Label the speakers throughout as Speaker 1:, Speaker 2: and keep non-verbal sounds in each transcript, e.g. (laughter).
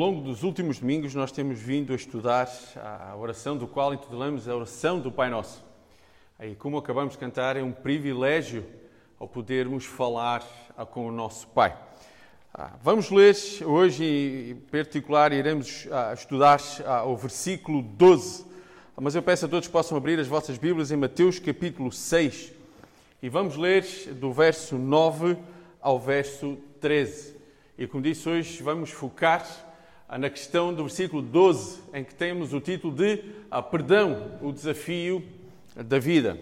Speaker 1: longo dos últimos domingos, nós temos vindo a estudar a oração do qual intitulamos a oração do Pai Nosso. E como acabamos de cantar, é um privilégio ao podermos falar com o nosso Pai. Ah, vamos ler hoje, em particular, iremos ah, estudar ah, o versículo 12. Mas eu peço a todos que possam abrir as vossas Bíblias em Mateus capítulo 6. E vamos ler do verso 9 ao verso 13. E como disse hoje, vamos focar na questão do versículo 12, em que temos o título de a Perdão, o desafio da vida.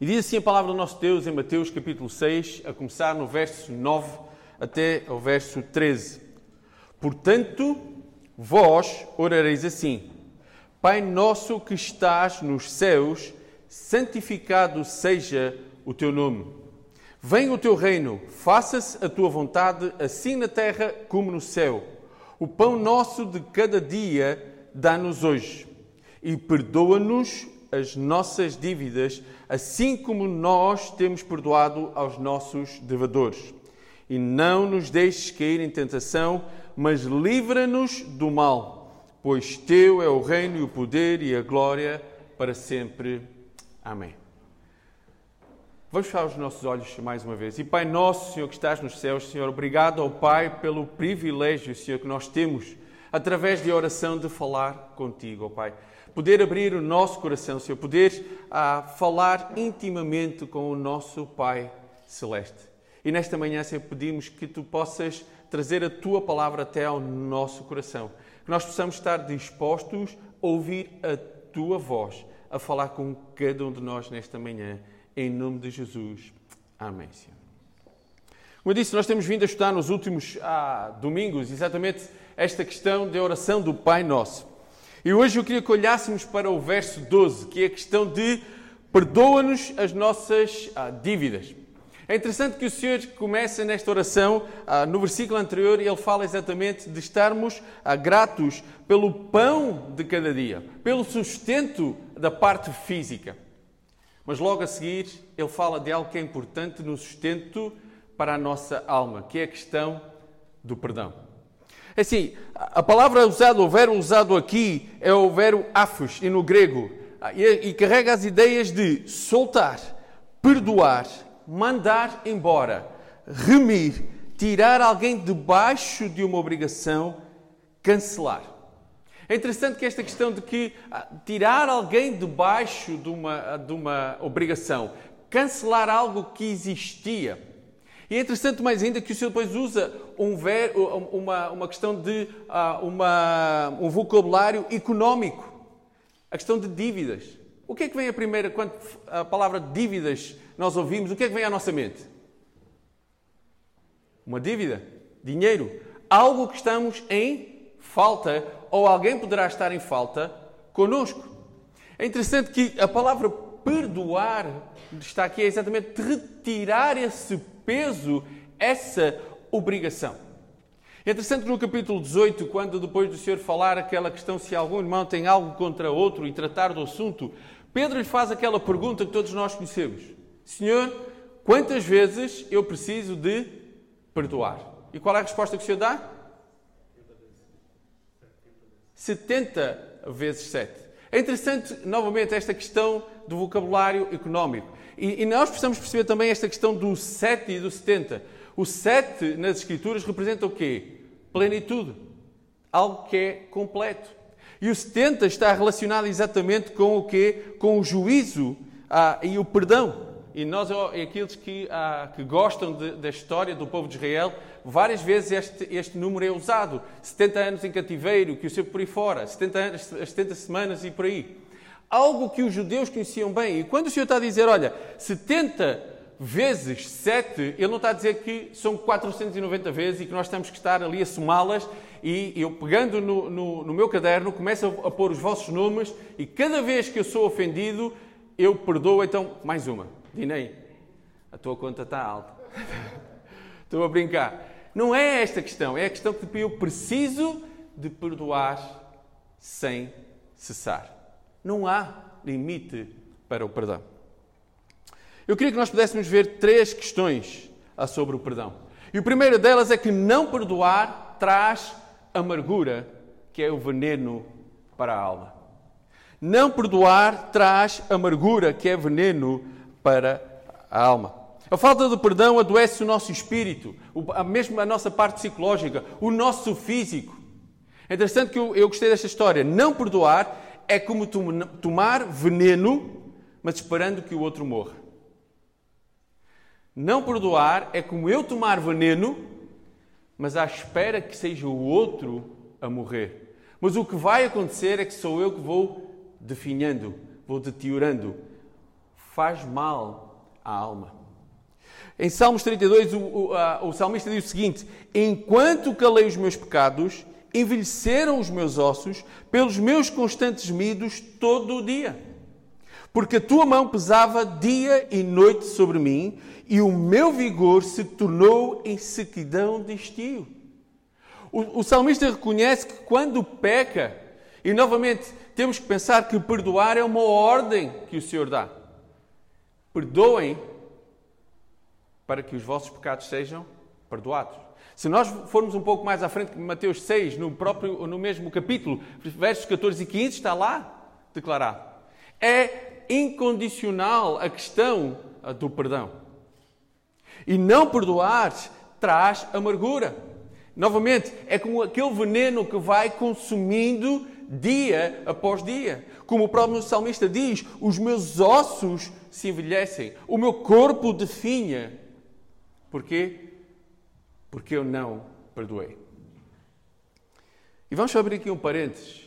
Speaker 1: E diz assim a palavra do nosso Deus em Mateus capítulo 6, a começar no verso 9 até o verso 13. Portanto, vós orareis assim: Pai nosso que estás nos céus, santificado seja o teu nome. Venha o teu reino, faça-se a tua vontade, assim na terra como no céu. O pão nosso de cada dia dá-nos hoje. E perdoa-nos as nossas dívidas, assim como nós temos perdoado aos nossos devedores. E não nos deixes cair em tentação, mas livra-nos do mal, pois teu é o reino e o poder e a glória para sempre. Amém. Vamos fechar os nossos olhos mais uma vez. E Pai nosso, Senhor que estás nos céus, Senhor, obrigado ao Pai pelo privilégio, Senhor, que nós temos, através de oração, de falar contigo, ó Pai. Poder abrir o nosso coração, Senhor, poder ah, falar intimamente com o nosso Pai Celeste. E nesta manhã, Senhor, pedimos que Tu possas trazer a Tua palavra até ao nosso coração. Que nós possamos estar dispostos a ouvir a Tua voz, a falar com cada um de nós nesta manhã em nome de Jesus. Amém. Como eu disse, nós temos vindo a estudar nos últimos ah, domingos exatamente esta questão da oração do Pai Nosso. E hoje eu queria que olhássemos para o verso 12, que é a questão de perdoa-nos as nossas ah, dívidas. É interessante que o Senhor começa nesta oração, ah, no versículo anterior, ele fala exatamente de estarmos ah, gratos pelo pão de cada dia, pelo sustento da parte física. Mas logo a seguir, ele fala de algo que é importante no sustento para a nossa alma, que é a questão do perdão. É assim, a palavra usada, o verbo usado aqui é o verbo afos, e no grego, e, e carrega as ideias de soltar, perdoar, mandar embora, remir, tirar alguém debaixo de uma obrigação, cancelar. É interessante que esta questão de que ah, tirar alguém debaixo de uma, de uma obrigação, cancelar algo que existia. E é interessante mais ainda que o Senhor depois usa um ver, uma, uma questão de uh, uma, um vocabulário económico. A questão de dívidas. O que é que vem a primeira, quando a palavra dívidas nós ouvimos, o que é que vem à nossa mente? Uma dívida, dinheiro, algo que estamos em falta ou alguém poderá estar em falta conosco. É interessante que a palavra perdoar está aqui é exatamente retirar esse peso, essa obrigação. É interessante que no capítulo 18, quando depois do Senhor falar aquela questão se algum irmão tem algo contra outro e tratar do assunto, Pedro lhe faz aquela pergunta que todos nós conhecemos: Senhor, quantas vezes eu preciso de perdoar? E qual é a resposta que o Senhor dá? 70 vezes 7. É interessante, novamente, esta questão do vocabulário económico. E, e, nós precisamos perceber também esta questão do 7 e do 70. O 7 nas Escrituras representa o quê? Plenitude. Algo que é completo. E o 70 está relacionado exatamente com o quê? Com o juízo ah, e o perdão. E nós, aqueles que, ah, que gostam de, da história do povo de Israel, várias vezes este, este número é usado. 70 anos em cativeiro, que o seu por aí fora, 70, anos, 70 semanas e por aí. Algo que os judeus conheciam bem. E quando o Senhor está a dizer, olha, 70 vezes 7, ele não está a dizer que são 490 vezes e que nós temos que estar ali a somá-las. E eu, pegando no, no, no meu caderno, começo a, a pôr os vossos nomes e cada vez que eu sou ofendido, eu perdoo então mais uma. Dinei, a tua conta está alta. (laughs) Estou a brincar. Não é esta questão, é a questão que eu preciso de perdoar sem cessar. Não há limite para o perdão. Eu queria que nós pudéssemos ver três questões sobre o perdão. E a primeira delas é que não perdoar traz amargura, que é o veneno para a alma. Não perdoar traz amargura, que é veneno para a alma. A falta de perdão adoece o nosso espírito, a mesma a nossa parte psicológica, o nosso físico. É interessante que eu, eu gostei desta história. Não perdoar é como tomar veneno, mas esperando que o outro morra. Não perdoar é como eu tomar veneno, mas à espera que seja o outro a morrer. Mas o que vai acontecer é que sou eu que vou definhando, vou deteriorando. Faz mal à alma. Em Salmos 32, o, o, a, o salmista diz o seguinte: Enquanto calei os meus pecados, envelheceram os meus ossos pelos meus constantes medos todo o dia. Porque a tua mão pesava dia e noite sobre mim, e o meu vigor se tornou em sequidão de estio. O, o salmista reconhece que quando peca, e novamente temos que pensar que perdoar é uma ordem que o Senhor dá. Perdoem para que os vossos pecados sejam perdoados. Se nós formos um pouco mais à frente, Mateus 6, no, próprio, no mesmo capítulo, versos 14 e 15, está lá declarado. É incondicional a questão do perdão. E não perdoar traz amargura. Novamente, é como aquele veneno que vai consumindo dia após dia. Como o próprio salmista diz: os meus ossos se envelhecem, o meu corpo definha Porquê? Porque eu não perdoei. E vamos abrir aqui um parênteses.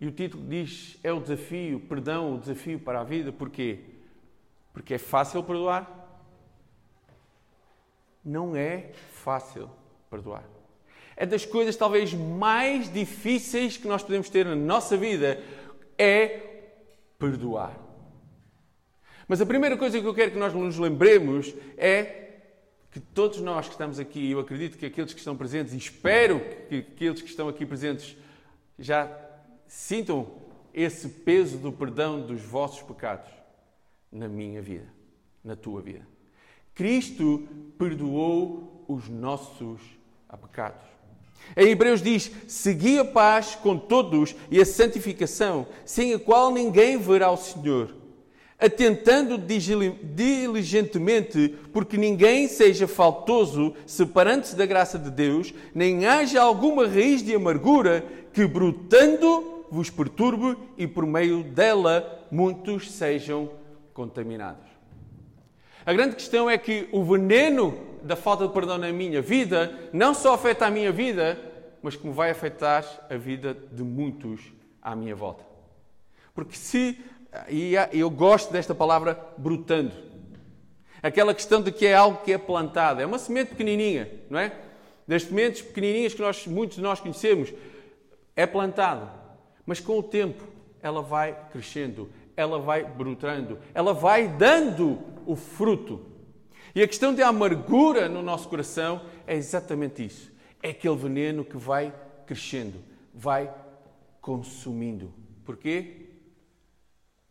Speaker 1: E o título diz: é o desafio, perdão, o desafio para a vida. Porquê? Porque é fácil perdoar? Não é fácil perdoar. É das coisas talvez mais difíceis que nós podemos ter na nossa vida é perdoar. Mas a primeira coisa que eu quero que nós nos lembremos é que todos nós que estamos aqui, eu acredito que aqueles que estão presentes, e espero que aqueles que estão aqui presentes já sintam esse peso do perdão dos vossos pecados na minha vida, na tua vida. Cristo perdoou os nossos pecados. Em Hebreus diz: Segui a paz com todos e a santificação, sem a qual ninguém verá o Senhor atentando diligentemente, porque ninguém seja faltoso, separando-se da graça de Deus, nem haja alguma raiz de amargura que, brotando, vos perturbe e por meio dela muitos sejam contaminados. A grande questão é que o veneno da falta de perdão na minha vida não só afeta a minha vida, mas como vai afetar a vida de muitos à minha volta. Porque se e eu gosto desta palavra brotando. Aquela questão de que é algo que é plantado. É uma semente pequenininha, não é? Das sementes pequenininhas que nós, muitos de nós conhecemos. É plantado. Mas com o tempo ela vai crescendo, ela vai brotando, ela vai dando o fruto. E a questão da amargura no nosso coração é exatamente isso. É aquele veneno que vai crescendo, vai consumindo. Porquê?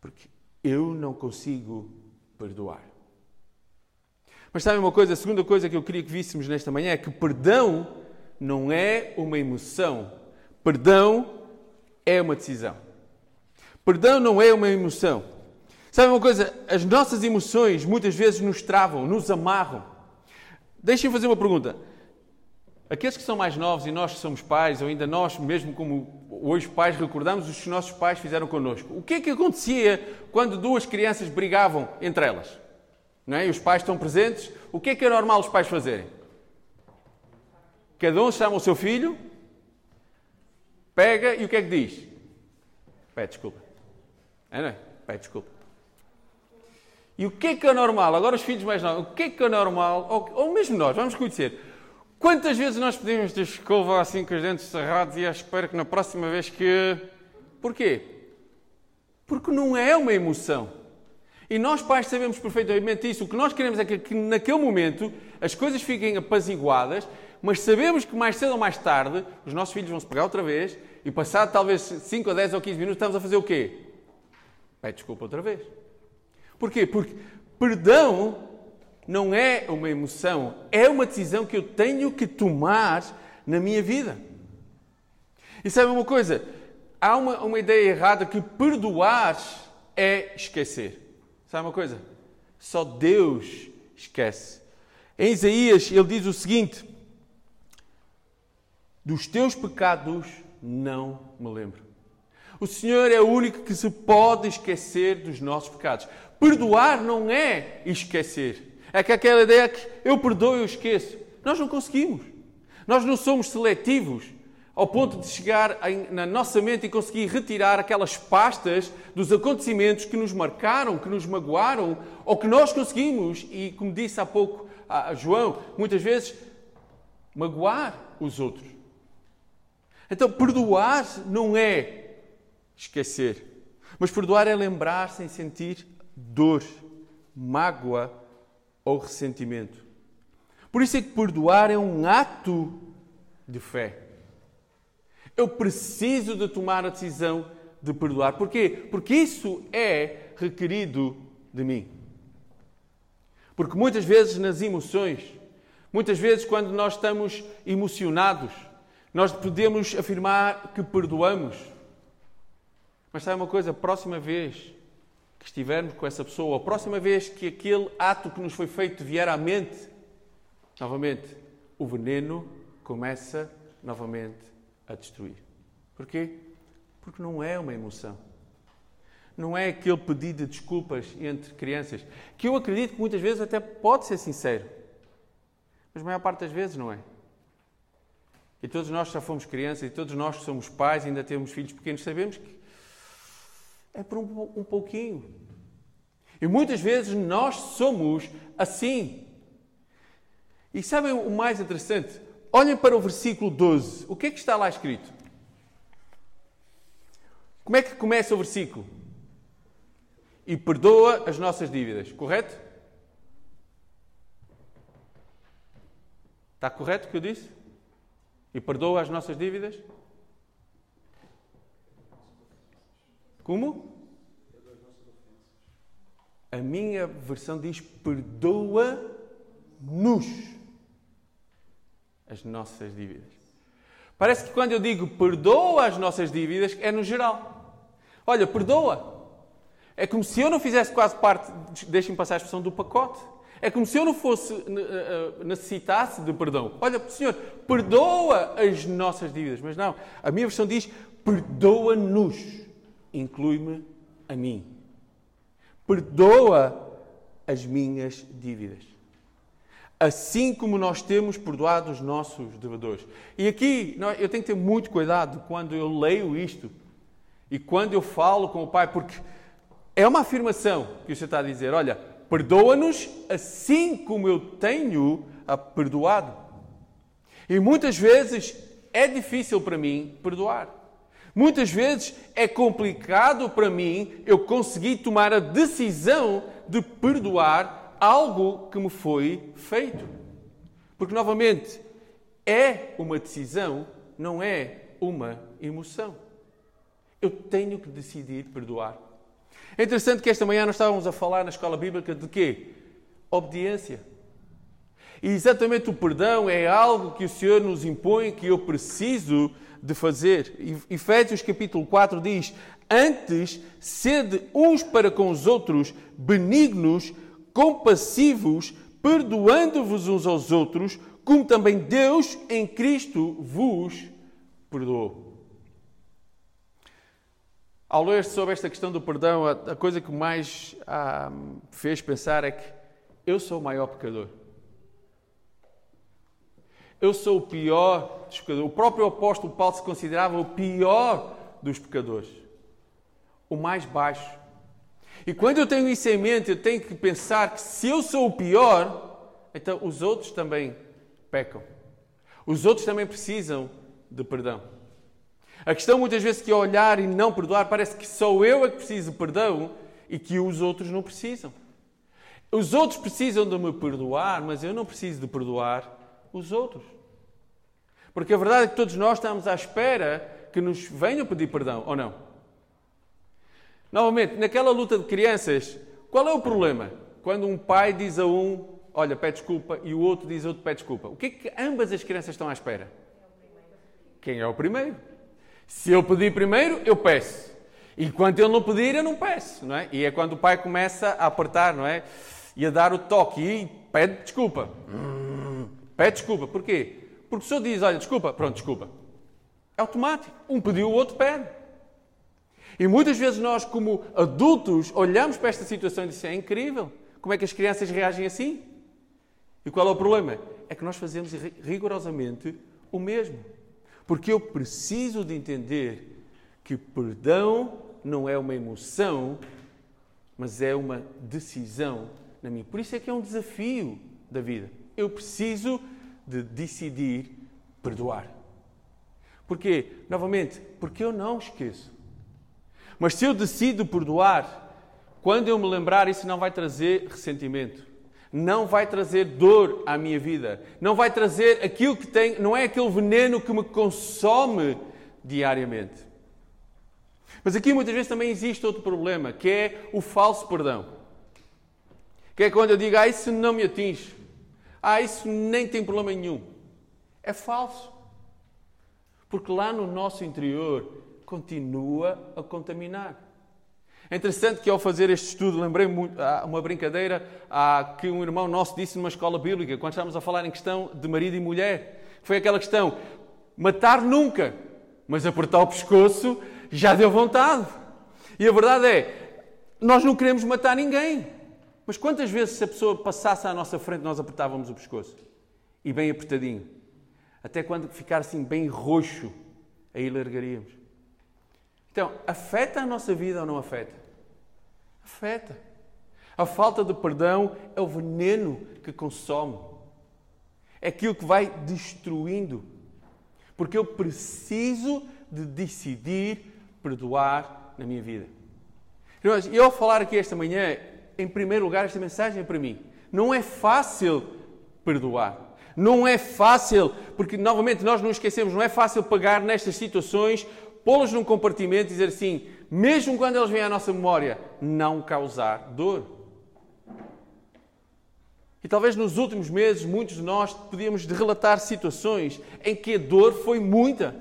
Speaker 1: Porque eu não consigo perdoar. Mas sabem uma coisa? A segunda coisa que eu queria que víssemos nesta manhã é que perdão não é uma emoção. Perdão é uma decisão. Perdão não é uma emoção. Sabem uma coisa? As nossas emoções muitas vezes nos travam, nos amarram. Deixem-me fazer uma pergunta. Aqueles que são mais novos e nós que somos pais, ou ainda nós mesmo como hoje pais recordamos os que os nossos pais fizeram connosco. O que é que acontecia quando duas crianças brigavam entre elas? Não é? E os pais estão presentes. O que é que é normal os pais fazerem? Cada um chama o seu filho, pega e o que é que diz? Pede desculpa. É, não é? Pede desculpa. E o que é que é normal? Agora os filhos mais novos, o que é que é normal? Ou, ou mesmo nós, vamos conhecer Quantas vezes nós pedimos desculpa assim com os dentes cerrados e à espera que na próxima vez que. Porquê? Porque não é uma emoção. E nós, pais, sabemos perfeitamente isso. O que nós queremos é que, que naquele momento as coisas fiquem apaziguadas, mas sabemos que mais cedo ou mais tarde os nossos filhos vão se pegar outra vez e, passado talvez 5 ou 10 ou 15 minutos, estamos a fazer o quê? Pede desculpa outra vez. Porquê? Porque perdão não é uma emoção, é uma decisão que eu tenho que tomar na minha vida. E sabe uma coisa? Há uma, uma ideia errada que perdoar é esquecer. Sabe uma coisa? Só Deus esquece. Em Isaías, ele diz o seguinte: Dos teus pecados não me lembro. O Senhor é o único que se pode esquecer dos nossos pecados. Perdoar não é esquecer. É que aquela ideia que eu perdoo e eu esqueço. Nós não conseguimos. Nós não somos seletivos ao ponto de chegar na nossa mente e conseguir retirar aquelas pastas dos acontecimentos que nos marcaram, que nos magoaram, ou que nós conseguimos, e como disse há pouco a João, muitas vezes magoar os outros. Então, perdoar não é esquecer, mas perdoar é lembrar sem sentir dor, mágoa ou ressentimento. Por isso é que perdoar é um ato de fé. Eu preciso de tomar a decisão de perdoar. Porquê? Porque isso é requerido de mim. Porque muitas vezes nas emoções, muitas vezes quando nós estamos emocionados, nós podemos afirmar que perdoamos. Mas sabe uma coisa? Próxima vez que estivermos com essa pessoa, a próxima vez que aquele ato que nos foi feito vier à mente, novamente, o veneno começa novamente a destruir. Porquê? Porque não é uma emoção. Não é aquele pedido de desculpas entre crianças, que eu acredito que muitas vezes até pode ser sincero, mas a maior parte das vezes não é. E todos nós já fomos crianças, e todos nós que somos pais, ainda temos filhos pequenos, sabemos que é por um, um pouquinho. E muitas vezes nós somos assim. E sabem o mais interessante? Olhem para o versículo 12. O que é que está lá escrito? Como é que começa o versículo? E perdoa as nossas dívidas, correto? Está correto o que eu disse? E perdoa as nossas dívidas? Como? A minha versão diz: perdoa-nos as nossas dívidas. Parece que quando eu digo perdoa as nossas dívidas, é no geral. Olha, perdoa. É como se eu não fizesse quase parte, deixem passar a expressão, do pacote. É como se eu não fosse, eh, eh, necessitasse de perdão. Olha, Senhor, perdoa as nossas dívidas. Mas não, a minha versão diz perdoa-nos. Inclui-me a mim. Perdoa as minhas dívidas assim como nós temos perdoado os nossos devedores. E aqui eu tenho que ter muito cuidado quando eu leio isto e quando eu falo com o Pai, porque é uma afirmação que o Senhor está a dizer: olha, perdoa-nos assim como eu tenho perdoado. E muitas vezes é difícil para mim perdoar. Muitas vezes é complicado para mim eu conseguir tomar a decisão de perdoar algo que me foi feito. Porque, novamente, é uma decisão, não é uma emoção. Eu tenho que decidir perdoar. É interessante que esta manhã nós estávamos a falar na escola bíblica de quê? Obediência. E exatamente o perdão é algo que o Senhor nos impõe, que eu preciso de fazer. Efésios capítulo 4 diz: Antes, sede uns para com os outros benignos, compassivos, perdoando-vos uns aos outros, como também Deus em Cristo vos perdoou. Ao ler sobre esta questão do perdão, a, coisa que mais ah, fez pensar é que eu sou o maior pecador. Eu sou o pior dos pecadores. O próprio apóstolo Paulo se considerava o pior dos pecadores. O mais baixo. E quando eu tenho isso em mente, eu tenho que pensar que se eu sou o pior, então os outros também pecam. Os outros também precisam de perdão. A questão muitas vezes que é olhar e não perdoar, parece que sou eu é que preciso de perdão e que os outros não precisam. Os outros precisam de me perdoar, mas eu não preciso de perdoar os outros. Porque a verdade é que todos nós estamos à espera que nos venham pedir perdão, ou não? Novamente, naquela luta de crianças, qual é o problema? Quando um pai diz a um, olha, pede desculpa, e o outro diz a outro, pede desculpa. O que é que ambas as crianças estão à espera? quem é o primeiro. Se ele pedir primeiro, eu peço. E enquanto ele não pedir, eu não peço, não é? E é quando o pai começa a apertar, não é? E a dar o toque e pede desculpa. Hum, pede desculpa. Porquê? Porque o senhor diz, olha, desculpa, pronto, desculpa. É automático. Um pediu, o outro pede. E muitas vezes nós, como adultos, olhamos para esta situação e dizemos, é incrível. Como é que as crianças reagem assim? E qual é o problema? É que nós fazemos rigorosamente o mesmo. Porque eu preciso de entender que perdão não é uma emoção, mas é uma decisão na minha. Por isso é que é um desafio da vida. Eu preciso de decidir perdoar. Porquê? Novamente, porque eu não esqueço. Mas se eu decido perdoar, quando eu me lembrar, isso não vai trazer ressentimento não vai trazer dor à minha vida, não vai trazer aquilo que tem, não é aquele veneno que me consome diariamente. Mas aqui muitas vezes também existe outro problema, que é o falso perdão. Que é quando eu digo, ah, isso não me atinge, ah, isso nem tem problema nenhum. É falso. Porque lá no nosso interior continua a contaminar. É interessante que ao fazer este estudo, lembrei-me uma brincadeira que um irmão nosso disse numa escola bíblica, quando estávamos a falar em questão de marido e mulher. Foi aquela questão: matar nunca, mas apertar o pescoço já deu vontade. E a verdade é, nós não queremos matar ninguém. Mas quantas vezes, se a pessoa passasse à nossa frente, nós apertávamos o pescoço? E bem apertadinho. Até quando ficar assim bem roxo, aí largaríamos. Então, afeta a nossa vida ou não afeta? Afeta. A falta de perdão é o veneno que consome. É aquilo que vai destruindo. Porque eu preciso de decidir perdoar na minha vida. Irmãos, eu ao falar aqui esta manhã, em primeiro lugar, esta mensagem é para mim. Não é fácil perdoar. Não é fácil, porque novamente nós não esquecemos, não é fácil pagar nestas situações, pô-las num compartimento e dizer assim: mesmo quando eles vêm à nossa memória, não causar dor. E talvez nos últimos meses, muitos de nós podíamos relatar situações em que a dor foi muita,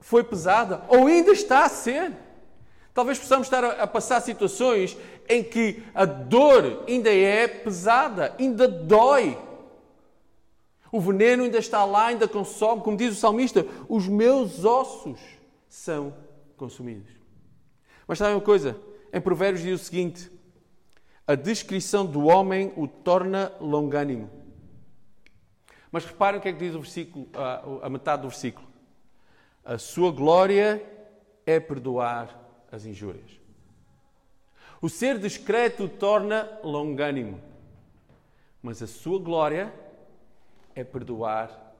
Speaker 1: foi pesada, ou ainda está a ser. Talvez possamos estar a passar situações em que a dor ainda é pesada, ainda dói. O veneno ainda está lá, ainda consome, como diz o salmista, os meus ossos são consumidos. Mas sabe uma coisa? Em Provérbios diz o seguinte: a descrição do homem o torna longânimo. Mas reparem o que é que diz o versículo, a, a metade do versículo. A sua glória é perdoar as injúrias. O ser discreto torna longânimo, mas a sua glória é perdoar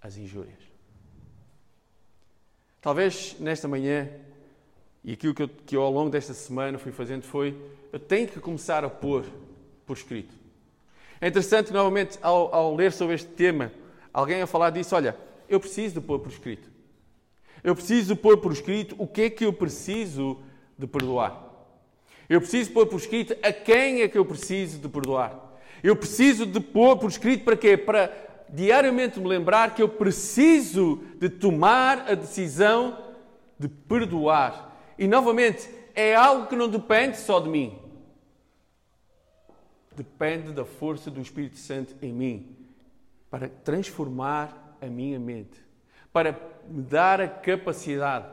Speaker 1: as injúrias. Talvez nesta manhã, e aquilo que eu, que eu ao longo desta semana fui fazendo foi, eu tenho que começar a pôr por escrito. É interessante, novamente, ao, ao ler sobre este tema, alguém a falar disso, olha, eu preciso de pôr por escrito. Eu preciso de pôr por escrito o que é que eu preciso de perdoar. Eu preciso pôr por escrito a quem é que eu preciso de perdoar. Eu preciso de pôr por escrito para quê? Para diariamente me lembrar que eu preciso de tomar a decisão de perdoar. E novamente, é algo que não depende só de mim. Depende da força do Espírito Santo em mim para transformar a minha mente, para me dar a capacidade.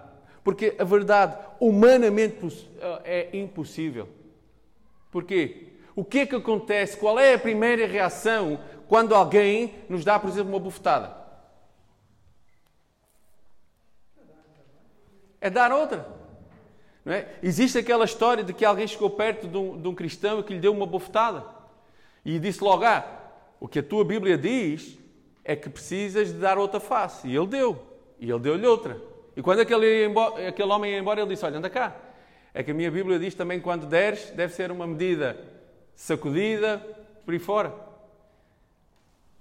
Speaker 1: Porque a verdade, humanamente, é impossível. Porquê? O que é que acontece? Qual é a primeira reação quando alguém nos dá, por exemplo, uma bufetada? É dar outra. Não é? Existe aquela história de que alguém chegou perto de um, de um cristão e que lhe deu uma bufetada. E disse logo: Ah, o que a tua Bíblia diz é que precisas de dar outra face. E ele deu. E ele deu-lhe outra. E quando aquele, aquele homem ia embora, ele disse: Olha, anda cá. É que a minha Bíblia diz também quando deres, deve ser uma medida sacudida por aí fora.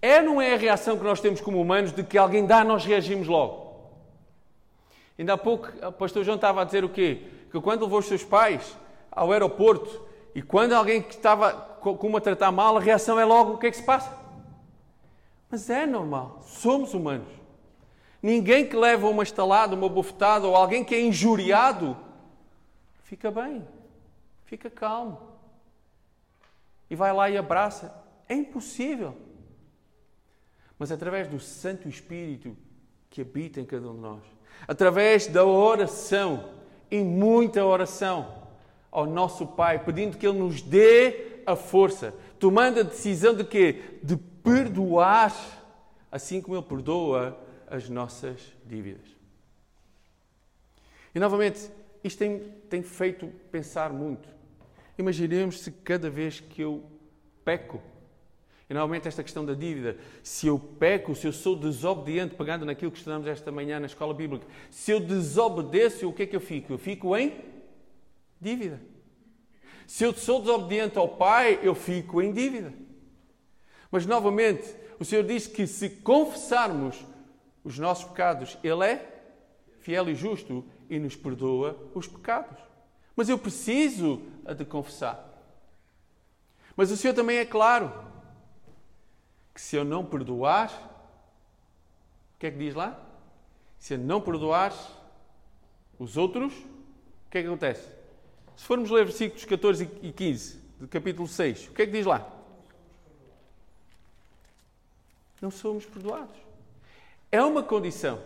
Speaker 1: É não é a reação que nós temos como humanos de que alguém dá, nós reagimos logo? Ainda há pouco o pastor João estava a dizer o quê? Que quando levou os seus pais ao aeroporto e quando alguém que estava com uma tratar mal, a reação é logo o que é que se passa? Mas é normal, somos humanos. Ninguém que leva uma estalada, uma bofetada ou alguém que é injuriado fica bem, fica calmo e vai lá e abraça. É impossível. Mas através do Santo Espírito que habita em cada um de nós, através da oração, e muita oração ao nosso Pai, pedindo que Ele nos dê a força, tomando a decisão de quê? De perdoar, assim como Ele perdoa as nossas dívidas. E novamente, isto tem, tem feito pensar muito. Imaginemos se cada vez que eu peco, e novamente esta questão da dívida, se eu peco, se eu sou desobediente, pegando naquilo que estudamos esta manhã na escola bíblica, se eu desobedeço, o que é que eu fico? Eu fico em dívida. Se eu sou desobediente ao Pai, eu fico em dívida. Mas novamente, o Senhor diz que se confessarmos os nossos pecados, Ele é fiel e justo e nos perdoa os pecados. Mas eu preciso de confessar. Mas o Senhor também é claro que se eu não perdoar, o que é que diz lá? Se eu não perdoar os outros, o que é que acontece? Se formos ler versículos 14 e 15 do capítulo 6, o que é que diz lá? Não somos perdoados. É uma condição.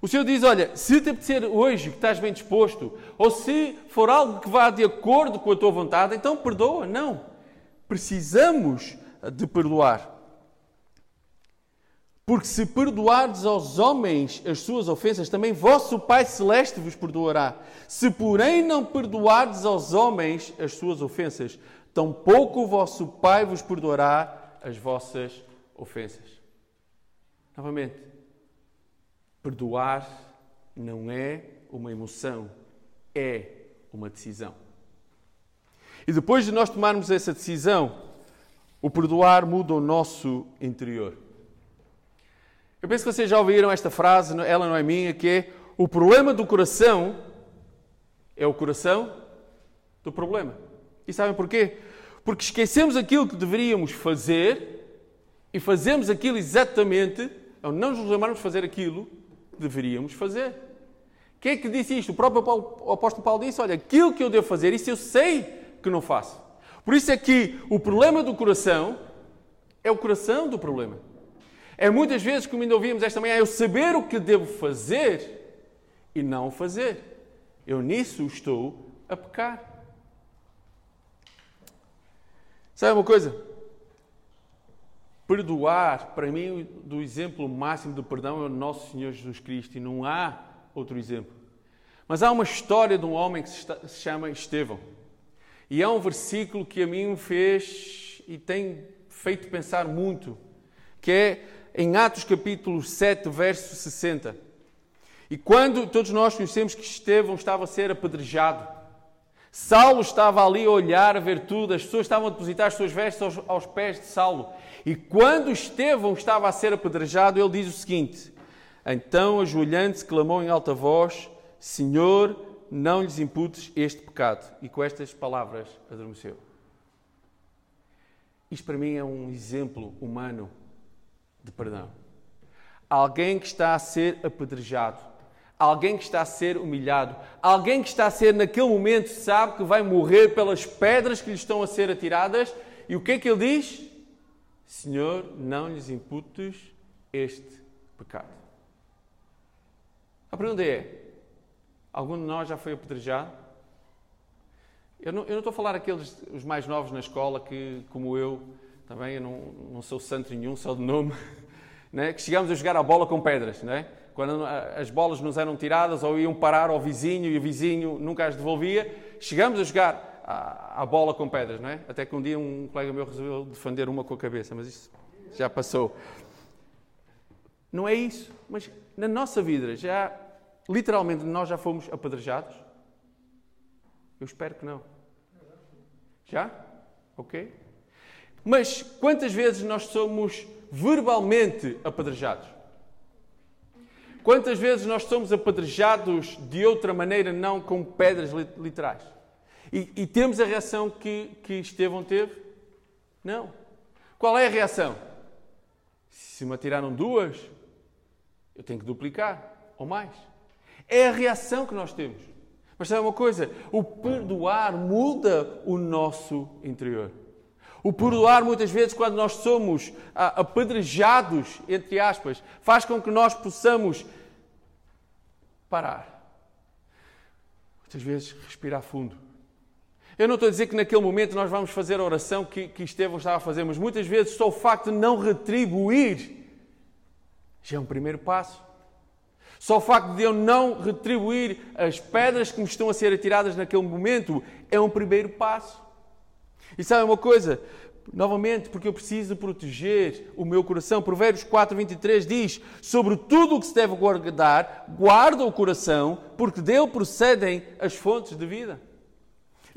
Speaker 1: O Senhor diz: Olha, se te apetecer hoje que estás bem disposto, ou se for algo que vá de acordo com a tua vontade, então perdoa. Não. Precisamos de perdoar. Porque se perdoardes aos homens as suas ofensas, também vosso Pai Celeste vos perdoará. Se, porém, não perdoardes aos homens as suas ofensas, tampouco o vosso Pai vos perdoará as vossas ofensas. Novamente, Perdoar não é uma emoção, é uma decisão. E depois de nós tomarmos essa decisão, o perdoar muda o nosso interior. Eu penso que vocês já ouviram esta frase, ela não é minha, que é o problema do coração é o coração do problema. E sabem porquê? Porque esquecemos aquilo que deveríamos fazer e fazemos aquilo exatamente, ou não nos lembramos de fazer aquilo deveríamos fazer. Quem é que disse isto? O próprio apóstolo Paulo disse: Olha, aquilo que eu devo fazer, isso eu sei que não faço. Por isso é que o problema do coração é o coração do problema. É muitas vezes, como ainda ouvimos esta manhã, eu saber o que devo fazer e não fazer. Eu nisso estou a pecar. Sabe uma coisa? Perdoar, para mim, do exemplo máximo de perdão é o nosso Senhor Jesus Cristo e não há outro exemplo. Mas há uma história de um homem que se chama Estevão. E há um versículo que a mim fez e tem feito pensar muito, que é em Atos capítulo 7, verso 60. E quando todos nós conhecemos que Estevão estava a ser apedrejado, Saulo estava ali a olhar, a ver tudo, as pessoas estavam a depositar as suas vestes aos, aos pés de Saulo. E quando Estevão estava a ser apedrejado, ele diz o seguinte: Então, ajoelhando-se, clamou em alta voz: Senhor, não lhes imputes este pecado. E com estas palavras adormeceu. Isto para mim é um exemplo humano de perdão. Alguém que está a ser apedrejado, alguém que está a ser humilhado, alguém que está a ser naquele momento sabe que vai morrer pelas pedras que lhe estão a ser atiradas, e o que é que ele diz? Senhor, não lhes imputes este pecado. A pergunta é: algum de nós já foi apedrejado? Eu não, eu não estou a falar aqueles os mais novos na escola que, como eu, também eu não, não sou santo nenhum, só de nome, (laughs) né? que chegamos a jogar a bola com pedras. Né? Quando as bolas nos eram tiradas ou iam parar ao vizinho e o vizinho nunca as devolvia, chegamos a jogar à, bola com pedras, não é? Até que um dia um colega meu resolveu defender uma com a cabeça, mas isso já passou. Não é isso, mas na nossa vida já, literalmente, nós já fomos apedrejados? Eu espero que não. Já? Ok? Mas quantas vezes nós somos verbalmente apedrejados? Quantas vezes nós somos apedrejados de outra maneira, não com pedras literais? E, e temos a reação que, que Estevão teve? Não. Qual é a reação? Se me atiraram duas, eu tenho que duplicar ou mais. É a reação que nós temos. Mas sabe uma coisa? O perdoar muda o nosso interior. O perdoar, muitas vezes, quando nós somos ah, apedrejados, entre aspas, faz com que nós possamos parar. Muitas vezes, respirar fundo. Eu não estou a dizer que naquele momento nós vamos fazer a oração que, que Estevão estava a fazer, mas muitas vezes só o facto de não retribuir já é um primeiro passo. Só o facto de eu não retribuir as pedras que me estão a ser atiradas naquele momento é um primeiro passo. E sabe uma coisa? Novamente, porque eu preciso proteger o meu coração. Provérbios 4, 23 diz: Sobre tudo o que se deve guardar, guarda o coração, porque dele procedem as fontes de vida.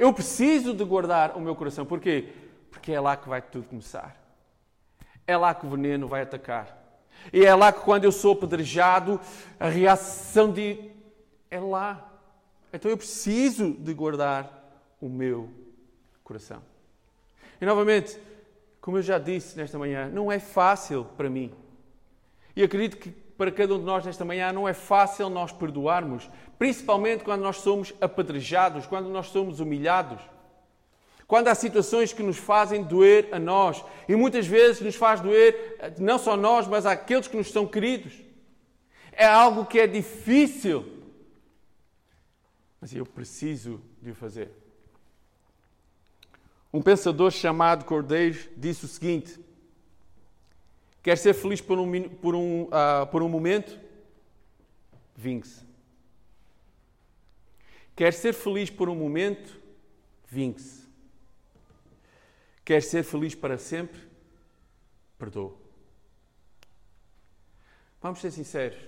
Speaker 1: Eu preciso de guardar o meu coração. Porquê? Porque é lá que vai tudo começar. É lá que o veneno vai atacar. E é lá que, quando eu sou apedrejado, a reação de. É lá. Então eu preciso de guardar o meu coração. E novamente, como eu já disse nesta manhã, não é fácil para mim. E acredito que para cada um de nós nesta manhã não é fácil nós perdoarmos, principalmente quando nós somos apedrejados, quando nós somos humilhados. Quando há situações que nos fazem doer a nós, e muitas vezes nos faz doer não só nós, mas aqueles que nos são queridos. É algo que é difícil, mas eu preciso de o fazer. Um pensador chamado Cordeiro disse o seguinte: Quer ser feliz por um, por um, uh, por um momento? Vingue-se. Quer ser feliz por um momento? Vingue-se. Quer ser feliz para sempre? Perdoa. Vamos ser sinceros.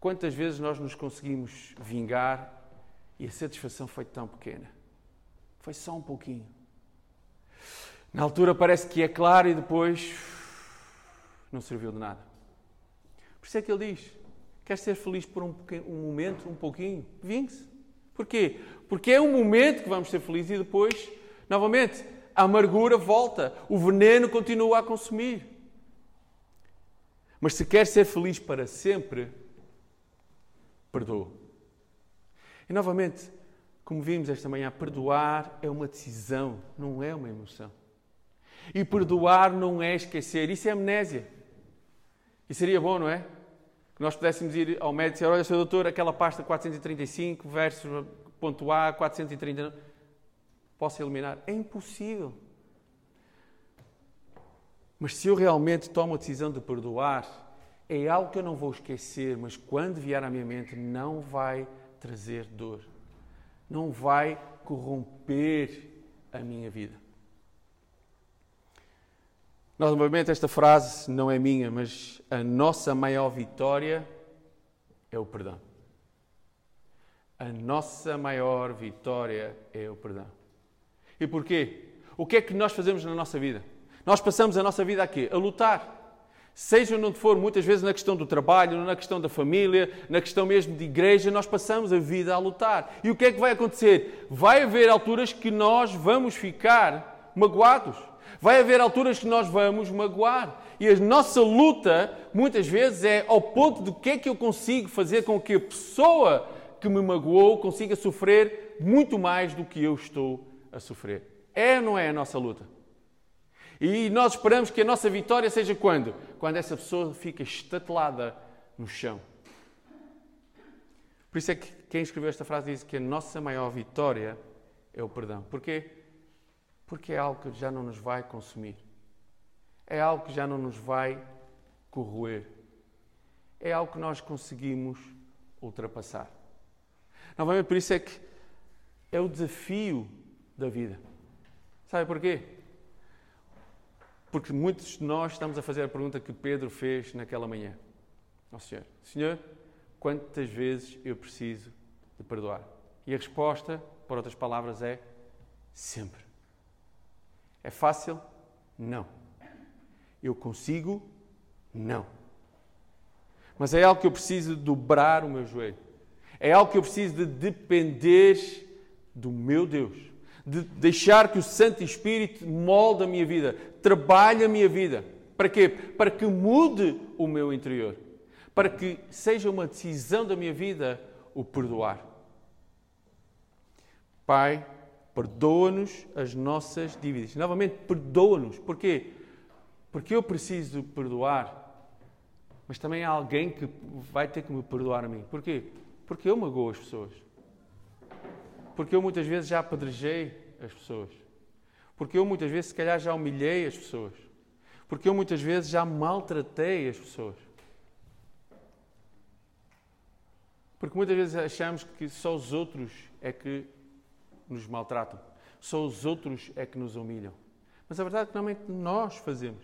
Speaker 1: Quantas vezes nós nos conseguimos vingar e a satisfação foi tão pequena? Foi só um pouquinho. Na altura parece que é claro e depois não serviu de nada. Por isso é que ele diz: quer ser feliz por um, um momento, um pouquinho? Vingue-se. Porquê? Porque é um momento que vamos ser felizes e depois, novamente, a amargura volta, o veneno continua a consumir. Mas se quer ser feliz para sempre, perdoa. E novamente, como vimos esta manhã, perdoar é uma decisão, não é uma emoção. E perdoar não é esquecer, isso é amnésia. E seria bom, não é? Que nós pudéssemos ir ao médico e dizer: Olha, Sr. Doutor, aquela pasta 435 versus ponto A 430 posso eliminar. É impossível. Mas se eu realmente tomo a decisão de perdoar, é algo que eu não vou esquecer, mas quando vier à minha mente, não vai trazer dor, não vai corromper a minha vida. Novamente, esta frase não é minha, mas a nossa maior vitória é o perdão. A nossa maior vitória é o perdão. E porquê? O que é que nós fazemos na nossa vida? Nós passamos a nossa vida aqui a lutar. Seja onde for, muitas vezes na questão do trabalho, na questão da família, na questão mesmo de igreja, nós passamos a vida a lutar. E o que é que vai acontecer? Vai haver alturas que nós vamos ficar magoados. Vai haver alturas que nós vamos magoar. E a nossa luta, muitas vezes, é ao ponto de que é que eu consigo fazer com que a pessoa que me magoou consiga sofrer muito mais do que eu estou a sofrer. É ou não é a nossa luta? E nós esperamos que a nossa vitória seja quando? Quando essa pessoa fica estatelada no chão. Por isso é que quem escreveu esta frase diz que a nossa maior vitória é o perdão. Porquê? Porque é algo que já não nos vai consumir. É algo que já não nos vai corroer. É algo que nós conseguimos ultrapassar. Novamente, por isso é que é o desafio da vida. Sabe porquê? Porque muitos de nós estamos a fazer a pergunta que Pedro fez naquela manhã ao Senhor: Senhor, quantas vezes eu preciso de perdoar? E a resposta, por outras palavras, é sempre. É fácil? Não. Eu consigo? Não. Mas é algo que eu preciso dobrar o meu joelho. É algo que eu preciso de depender do meu Deus de deixar que o Santo Espírito molde a minha vida, trabalhe a minha vida. Para quê? Para que mude o meu interior. para que seja uma decisão da minha vida o perdoar. Pai, perdoa-nos as nossas dívidas. Novamente, perdoa-nos. Porquê? Porque eu preciso perdoar, mas também há alguém que vai ter que me perdoar a mim. Porquê? Porque eu magoo as pessoas. Porque eu muitas vezes já apedrejei as pessoas. Porque eu muitas vezes, se calhar, já humilhei as pessoas. Porque eu muitas vezes já maltratei as pessoas. Porque muitas vezes achamos que só os outros é nos maltratam, só os outros é que nos humilham. Mas a verdade é que normalmente nós fazemos.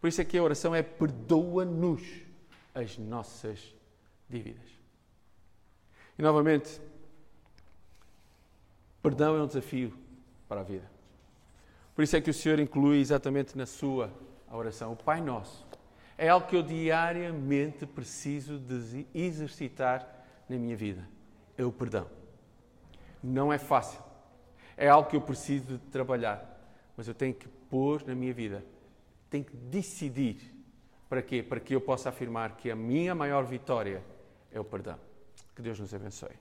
Speaker 1: Por isso é que a oração é perdoa-nos as nossas dívidas. E novamente, perdão é um desafio para a vida. Por isso é que o Senhor inclui exatamente na sua oração o Pai Nosso. É algo que eu diariamente preciso de exercitar na minha vida é o perdão. Não é fácil. É algo que eu preciso de trabalhar. Mas eu tenho que pôr na minha vida. Tenho que decidir. Para quê? Para que eu possa afirmar que a minha maior vitória é o perdão. Que Deus nos abençoe.